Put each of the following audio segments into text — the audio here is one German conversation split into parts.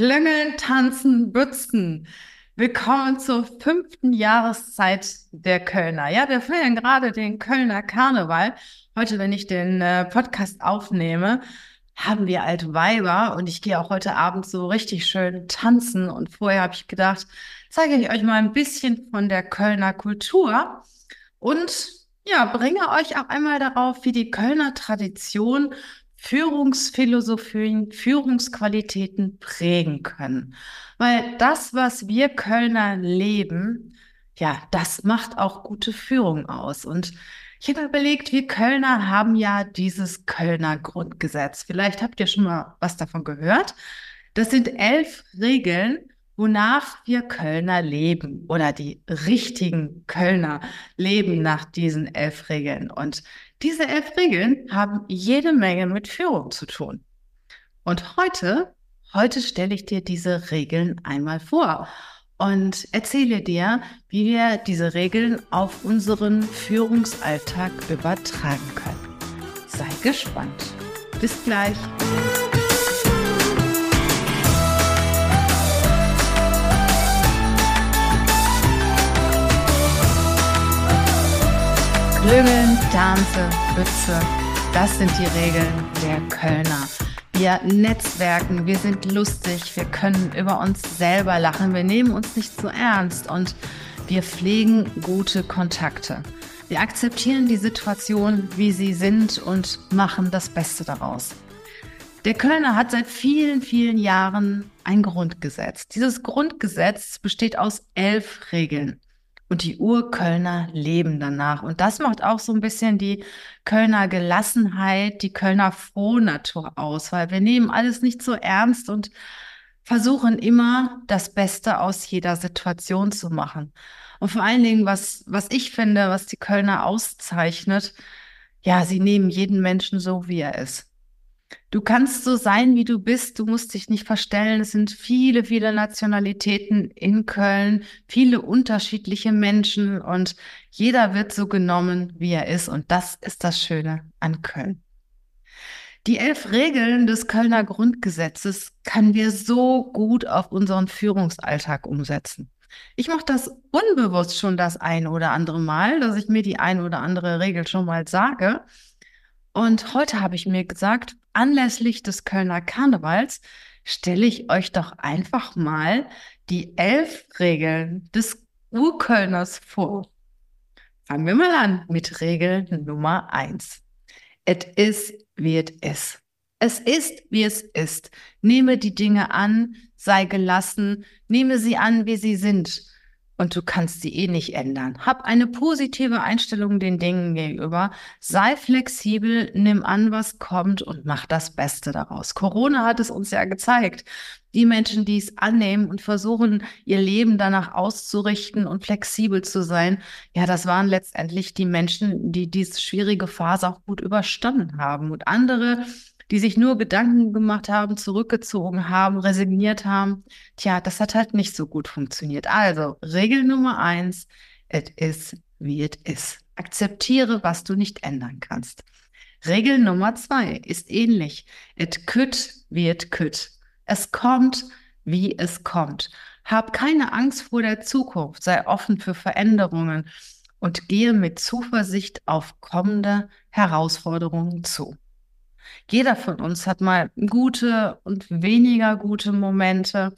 Klüngeln, tanzen, bützen. Willkommen zur fünften Jahreszeit der Kölner. Ja, wir feiern gerade den Kölner Karneval. Heute, wenn ich den äh, Podcast aufnehme, haben wir alte Weiber und ich gehe auch heute Abend so richtig schön tanzen. Und vorher habe ich gedacht, zeige ich euch mal ein bisschen von der Kölner Kultur und ja, bringe euch auch einmal darauf, wie die Kölner Tradition Führungsphilosophien, Führungsqualitäten prägen können. Weil das, was wir Kölner leben, ja, das macht auch gute Führung aus. Und ich habe überlegt, wir Kölner haben ja dieses Kölner Grundgesetz. Vielleicht habt ihr schon mal was davon gehört. Das sind elf Regeln, wonach wir Kölner leben oder die richtigen Kölner leben nach diesen elf Regeln. Und diese elf Regeln haben jede Menge mit Führung zu tun. Und heute, heute stelle ich dir diese Regeln einmal vor und erzähle dir, wie wir diese Regeln auf unseren Führungsalltag übertragen können. Sei gespannt. Bis gleich. Klüngeln, Tanze, Bütze, das sind die Regeln der Kölner. Wir netzwerken, wir sind lustig, wir können über uns selber lachen, wir nehmen uns nicht zu ernst und wir pflegen gute Kontakte. Wir akzeptieren die Situation, wie sie sind und machen das Beste daraus. Der Kölner hat seit vielen, vielen Jahren ein Grundgesetz. Dieses Grundgesetz besteht aus elf Regeln. Und die Urkölner leben danach. Und das macht auch so ein bisschen die Kölner Gelassenheit, die Kölner Frohnatur aus, weil wir nehmen alles nicht so ernst und versuchen immer das Beste aus jeder Situation zu machen. Und vor allen Dingen, was, was ich finde, was die Kölner auszeichnet, ja, sie nehmen jeden Menschen so, wie er ist. Du kannst so sein, wie du bist. Du musst dich nicht verstellen. Es sind viele, viele Nationalitäten in Köln, viele unterschiedliche Menschen und jeder wird so genommen, wie er ist. Und das ist das Schöne an Köln. Die elf Regeln des Kölner Grundgesetzes können wir so gut auf unseren Führungsalltag umsetzen. Ich mache das unbewusst schon das ein oder andere Mal, dass ich mir die ein oder andere Regel schon mal sage. Und heute habe ich mir gesagt, anlässlich des Kölner Karnevals stelle ich euch doch einfach mal die elf Regeln des Urkölners vor. Fangen wir mal an mit Regel Nummer eins. Es ist, wie es ist. Es ist, wie es ist. Nehme die Dinge an, sei gelassen, nehme sie an, wie sie sind und du kannst sie eh nicht ändern. Hab eine positive Einstellung den Dingen gegenüber. Sei flexibel, nimm an, was kommt und mach das Beste daraus. Corona hat es uns ja gezeigt. Die Menschen, die es annehmen und versuchen, ihr Leben danach auszurichten und flexibel zu sein, ja, das waren letztendlich die Menschen, die diese schwierige Phase auch gut überstanden haben. Und andere, die sich nur Gedanken gemacht haben, zurückgezogen haben, resigniert haben. Tja, das hat halt nicht so gut funktioniert. Also, Regel Nummer eins, es ist, wie es ist. Akzeptiere, was du nicht ändern kannst. Regel Nummer zwei ist ähnlich. Et kütt, wie et kütt. Es kommt, wie es kommt. Hab keine Angst vor der Zukunft. Sei offen für Veränderungen und gehe mit Zuversicht auf kommende Herausforderungen zu. Jeder von uns hat mal gute und weniger gute Momente.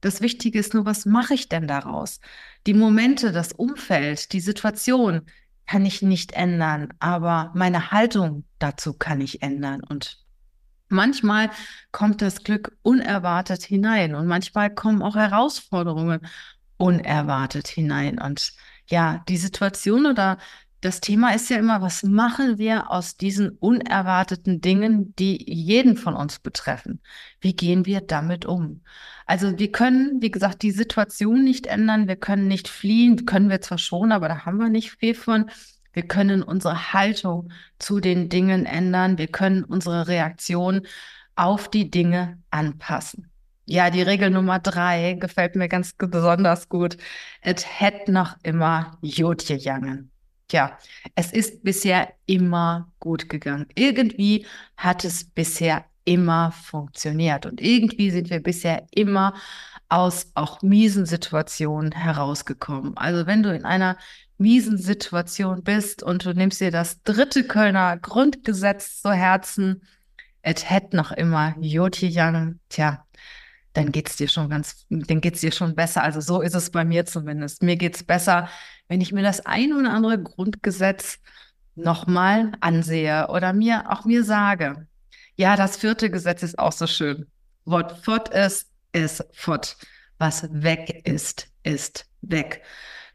Das Wichtige ist nur, was mache ich denn daraus? Die Momente, das Umfeld, die Situation kann ich nicht ändern, aber meine Haltung dazu kann ich ändern. Und manchmal kommt das Glück unerwartet hinein und manchmal kommen auch Herausforderungen unerwartet hinein. Und ja, die Situation oder das Thema ist ja immer, was machen wir aus diesen unerwarteten Dingen, die jeden von uns betreffen? Wie gehen wir damit um? Also wir können, wie gesagt, die Situation nicht ändern, wir können nicht fliehen, können wir zwar schon, aber da haben wir nicht viel von. Wir können unsere Haltung zu den Dingen ändern, wir können unsere Reaktion auf die Dinge anpassen. Ja, die Regel Nummer drei gefällt mir ganz besonders gut. Es hätte noch immer Jod gegangen. Tja, es ist bisher immer gut gegangen. Irgendwie hat es bisher immer funktioniert. Und irgendwie sind wir bisher immer aus auch miesen Situationen herausgekommen. Also wenn du in einer miesen Situation bist und du nimmst dir das dritte Kölner Grundgesetz zu Herzen, et het noch immer Jotje Yang, tja, dann geht's dir schon ganz, dann geht's dir schon besser. Also so ist es bei mir zumindest. Mir geht's besser, wenn ich mir das ein oder andere Grundgesetz nochmal ansehe oder mir auch mir sage, ja, das vierte Gesetz ist auch so schön. What fort ist, ist fort. Was weg ist, ist weg.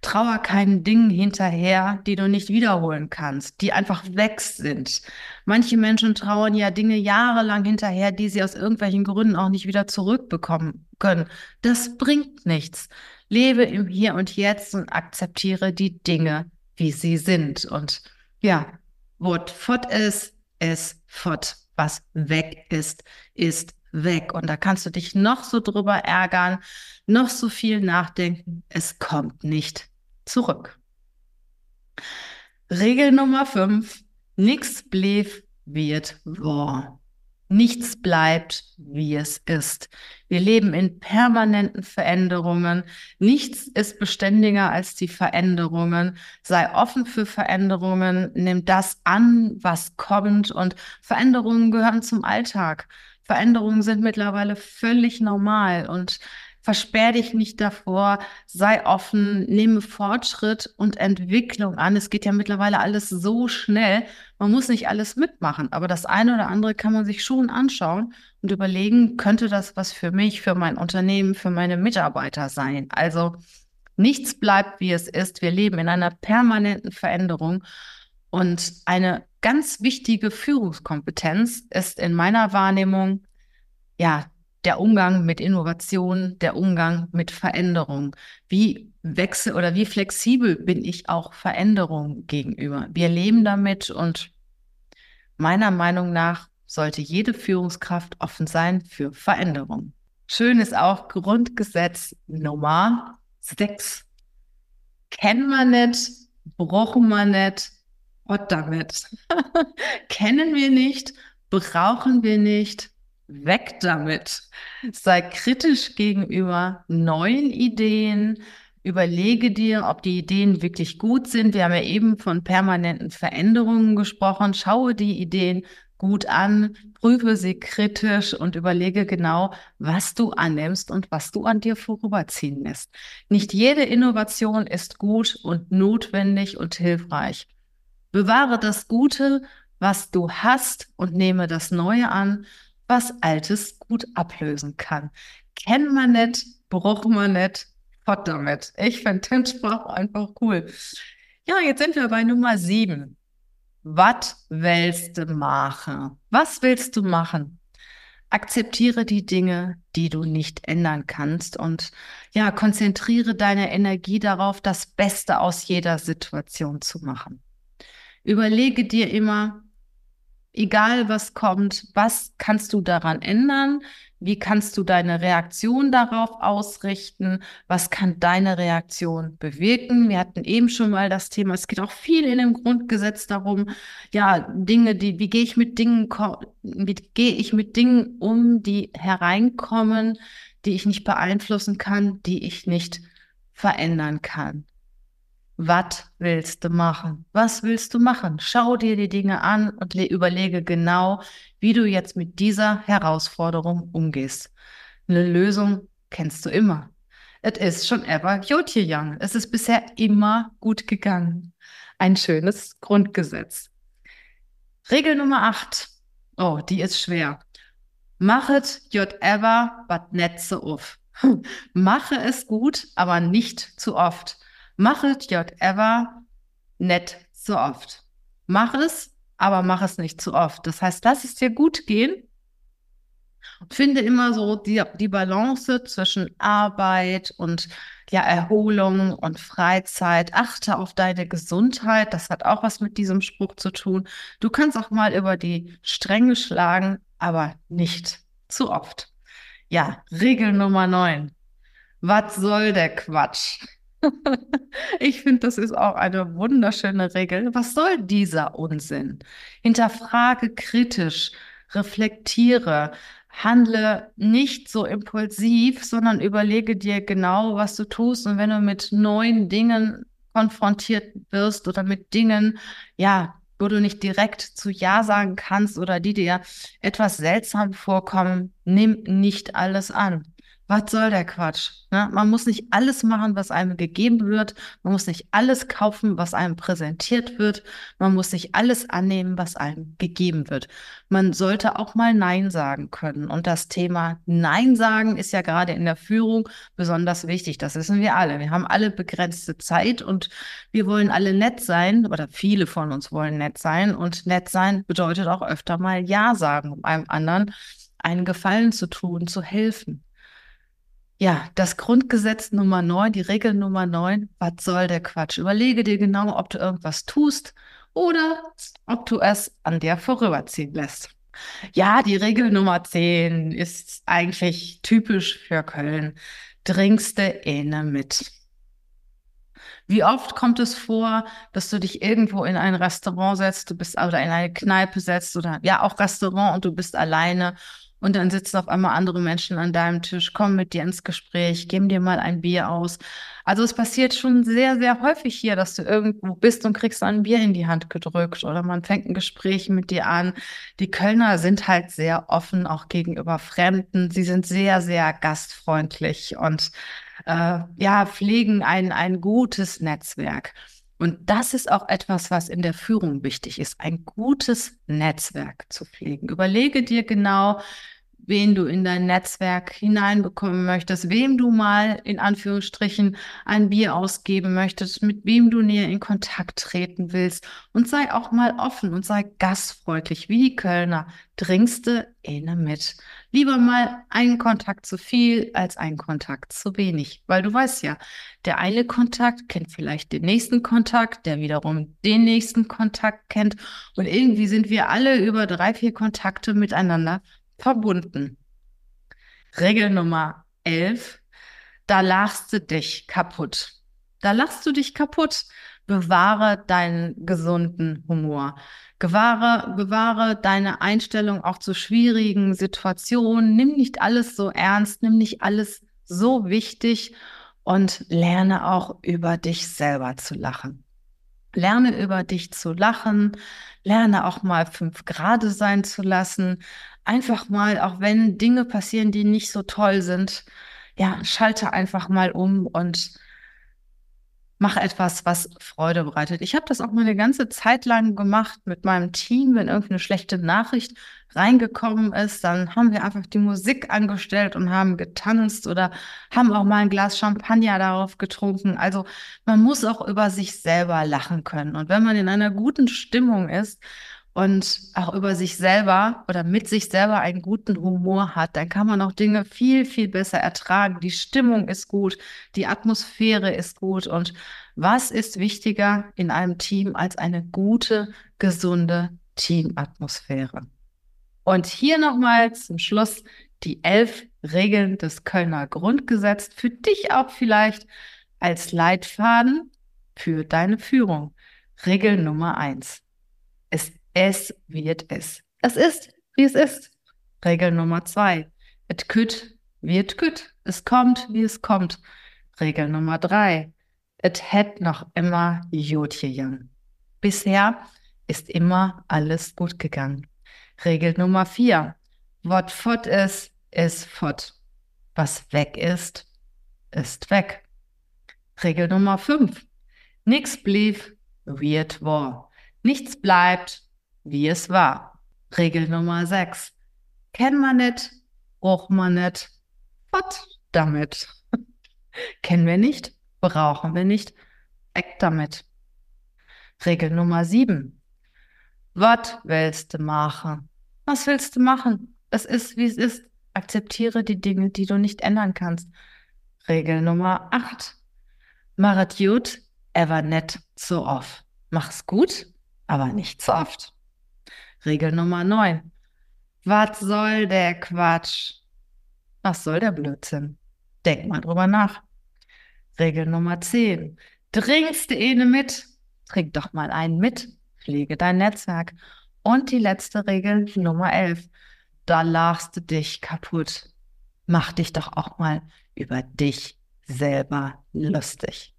Trauer keinen Dingen hinterher, die du nicht wiederholen kannst, die einfach weg sind. Manche Menschen trauern ja Dinge jahrelang hinterher, die sie aus irgendwelchen Gründen auch nicht wieder zurückbekommen können. Das bringt nichts. Lebe im Hier und Jetzt und akzeptiere die Dinge, wie sie sind. Und ja, what fort ist, ist fort. Was weg ist, ist weg. Und da kannst du dich noch so drüber ärgern, noch so viel nachdenken. Es kommt nicht zurück. Regel Nummer 5. Nichts blieb, wird war. Nichts bleibt, wie es ist. Wir leben in permanenten Veränderungen. Nichts ist beständiger als die Veränderungen. Sei offen für Veränderungen. Nimm das an, was kommt. Und Veränderungen gehören zum Alltag. Veränderungen sind mittlerweile völlig normal und versperr dich nicht davor, sei offen, nehme Fortschritt und Entwicklung an. Es geht ja mittlerweile alles so schnell. Man muss nicht alles mitmachen, aber das eine oder andere kann man sich schon anschauen und überlegen, könnte das was für mich, für mein Unternehmen, für meine Mitarbeiter sein? Also nichts bleibt, wie es ist. Wir leben in einer permanenten Veränderung und eine ganz wichtige Führungskompetenz ist in meiner Wahrnehmung, ja, der Umgang mit Innovation, der Umgang mit Veränderung. Wie wechsel oder wie flexibel bin ich auch Veränderung gegenüber? Wir leben damit und meiner Meinung nach sollte jede Führungskraft offen sein für Veränderung. Schön ist auch Grundgesetz Nummer 6. Kennen wir nicht, brauchen wir nicht, und damit. Kennen wir nicht, brauchen wir nicht, weg damit. Sei kritisch gegenüber neuen Ideen. Überlege dir, ob die Ideen wirklich gut sind. Wir haben ja eben von permanenten Veränderungen gesprochen. Schaue die Ideen gut an, prüfe sie kritisch und überlege genau, was du annimmst und was du an dir vorüberziehen lässt. Nicht jede Innovation ist gut und notwendig und hilfreich. Bewahre das Gute, was du hast und nehme das Neue an, was Altes gut ablösen kann. Kennen wir nicht, brauchen wir nicht, fort damit. Ich finde den Sprach einfach cool. Ja, jetzt sind wir bei Nummer sieben. Was willst du machen? Was willst du machen? Akzeptiere die Dinge, die du nicht ändern kannst und ja, konzentriere deine Energie darauf, das Beste aus jeder Situation zu machen. Überlege dir immer, egal was kommt, was kannst du daran ändern? Wie kannst du deine Reaktion darauf ausrichten? Was kann deine Reaktion bewirken? Wir hatten eben schon mal das Thema, es geht auch viel in dem Grundgesetz darum, ja, Dinge, die, wie gehe ich mit Dingen, wie gehe ich mit Dingen um, die hereinkommen, die ich nicht beeinflussen kann, die ich nicht verändern kann. Was willst du machen? Was willst du machen? Schau dir die Dinge an und überlege genau, wie du jetzt mit dieser Herausforderung umgehst. Eine Lösung kennst du immer. Es ist schon ever Jotje Young. Es ist bisher immer gut gegangen. Ein schönes Grundgesetz. Regel Nummer 8. Oh, die ist schwer. Machet jot ever, but net so oft. Mache es gut, aber nicht zu oft. Machet ever nicht so oft. Mach es, aber mach es nicht zu oft. Das heißt, lass es dir gut gehen. Finde immer so die, die Balance zwischen Arbeit und ja, Erholung und Freizeit. Achte auf deine Gesundheit. Das hat auch was mit diesem Spruch zu tun. Du kannst auch mal über die Stränge schlagen, aber nicht zu oft. Ja, Regel Nummer 9. Was soll der Quatsch? Ich finde, das ist auch eine wunderschöne Regel. Was soll dieser Unsinn? Hinterfrage kritisch, reflektiere, handle nicht so impulsiv, sondern überlege dir genau, was du tust. Und wenn du mit neuen Dingen konfrontiert wirst oder mit Dingen, ja, wo du nicht direkt zu Ja sagen kannst oder die dir etwas seltsam vorkommen, nimm nicht alles an was soll der Quatsch? Ne? Man muss nicht alles machen, was einem gegeben wird. Man muss nicht alles kaufen, was einem präsentiert wird. Man muss nicht alles annehmen, was einem gegeben wird. Man sollte auch mal Nein sagen können. Und das Thema Nein sagen ist ja gerade in der Führung besonders wichtig. Das wissen wir alle. Wir haben alle begrenzte Zeit und wir wollen alle nett sein oder viele von uns wollen nett sein. Und nett sein bedeutet auch öfter mal Ja sagen, um einem anderen einen Gefallen zu tun, zu helfen. Ja, das Grundgesetz Nummer 9, die Regel Nummer 9, was soll der Quatsch? Überlege dir genau, ob du irgendwas tust oder ob du es an dir vorüberziehen lässt. Ja, die Regel Nummer 10 ist eigentlich typisch für Köln. Dringste inne mit. Wie oft kommt es vor, dass du dich irgendwo in ein Restaurant setzt, du bist oder in eine Kneipe setzt oder ja auch Restaurant und du bist alleine und dann sitzen auf einmal andere Menschen an deinem Tisch, kommen mit dir ins Gespräch, geben dir mal ein Bier aus. Also es passiert schon sehr, sehr häufig hier, dass du irgendwo bist und kriegst ein Bier in die Hand gedrückt oder man fängt ein Gespräch mit dir an. Die Kölner sind halt sehr offen, auch gegenüber Fremden. Sie sind sehr, sehr gastfreundlich und äh, ja, pflegen ein, ein gutes Netzwerk. Und das ist auch etwas, was in der Führung wichtig ist, ein gutes Netzwerk zu pflegen. Überlege dir genau, wen du in dein Netzwerk hineinbekommen möchtest, wem du mal in Anführungsstrichen ein Bier ausgeben möchtest, mit wem du näher in Kontakt treten willst und sei auch mal offen und sei gastfreundlich, wie die Kölner. Dringste inne mit. Lieber mal einen Kontakt zu viel als einen Kontakt zu wenig, weil du weißt ja, der eine Kontakt kennt vielleicht den nächsten Kontakt, der wiederum den nächsten Kontakt kennt und irgendwie sind wir alle über drei, vier Kontakte miteinander verbunden. Regel Nummer 11. Da lachst du dich kaputt. Da lachst du dich kaputt. Bewahre deinen gesunden Humor. Gewahre, bewahre deine Einstellung auch zu schwierigen Situationen. Nimm nicht alles so ernst, nimm nicht alles so wichtig und lerne auch über dich selber zu lachen. Lerne über dich zu lachen, lerne auch mal fünf Grade sein zu lassen, einfach mal, auch wenn Dinge passieren, die nicht so toll sind, ja, schalte einfach mal um und mach etwas, was Freude bereitet. Ich habe das auch mal eine ganze Zeit lang gemacht mit meinem Team, wenn irgendeine schlechte Nachricht reingekommen ist, dann haben wir einfach die Musik angestellt und haben getanzt oder haben auch mal ein Glas Champagner darauf getrunken. Also man muss auch über sich selber lachen können. Und wenn man in einer guten Stimmung ist und auch über sich selber oder mit sich selber einen guten Humor hat, dann kann man auch Dinge viel, viel besser ertragen. Die Stimmung ist gut, die Atmosphäre ist gut. Und was ist wichtiger in einem Team als eine gute, gesunde Teamatmosphäre? Und hier nochmal zum Schluss die elf Regeln des Kölner Grundgesetzes für dich auch vielleicht als Leitfaden für deine Führung. Regel Nummer eins. Es wird es. Es ist, wie es ist. Regel Nummer zwei. Et küt wird küt. Es kommt, wie es kommt. Regel Nummer drei. Et het noch immer gegangen. Bisher ist immer alles gut gegangen. Regel Nummer vier. Wat fort ist, ist fort. Was weg ist, ist weg. Regel Nummer fünf. Nix blieb, wird war. Nichts bleibt, wie es war. Regel Nummer 6. Kennen wir nicht, braucht man nicht. Was damit? Kennen wir nicht, brauchen wir nicht, weg damit. Regel Nummer 7. Was willst du machen? Was willst du machen? Es ist, wie es ist. Akzeptiere die Dinge, die du nicht ändern kannst. Regel Nummer 8. Machet gut, ever net so oft. Mach's gut, aber nicht so oft. Regel Nummer 9. Was soll der Quatsch? Was soll der Blödsinn? Denk mal drüber nach. Regel Nummer 10. Trinkst du eine mit? Trink doch mal einen mit. Pflege dein Netzwerk. Und die letzte Regel, Nummer 11. Da lachst du dich kaputt. Mach dich doch auch mal über dich selber lustig.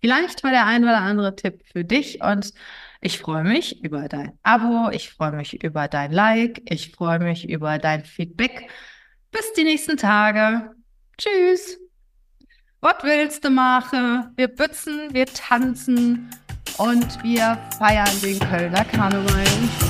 Vielleicht war der ein oder andere Tipp für dich und ich freue mich über dein Abo, ich freue mich über dein Like, ich freue mich über dein Feedback. Bis die nächsten Tage. Tschüss. Was willst du machen? Wir bützen, wir tanzen und wir feiern den Kölner Karneval.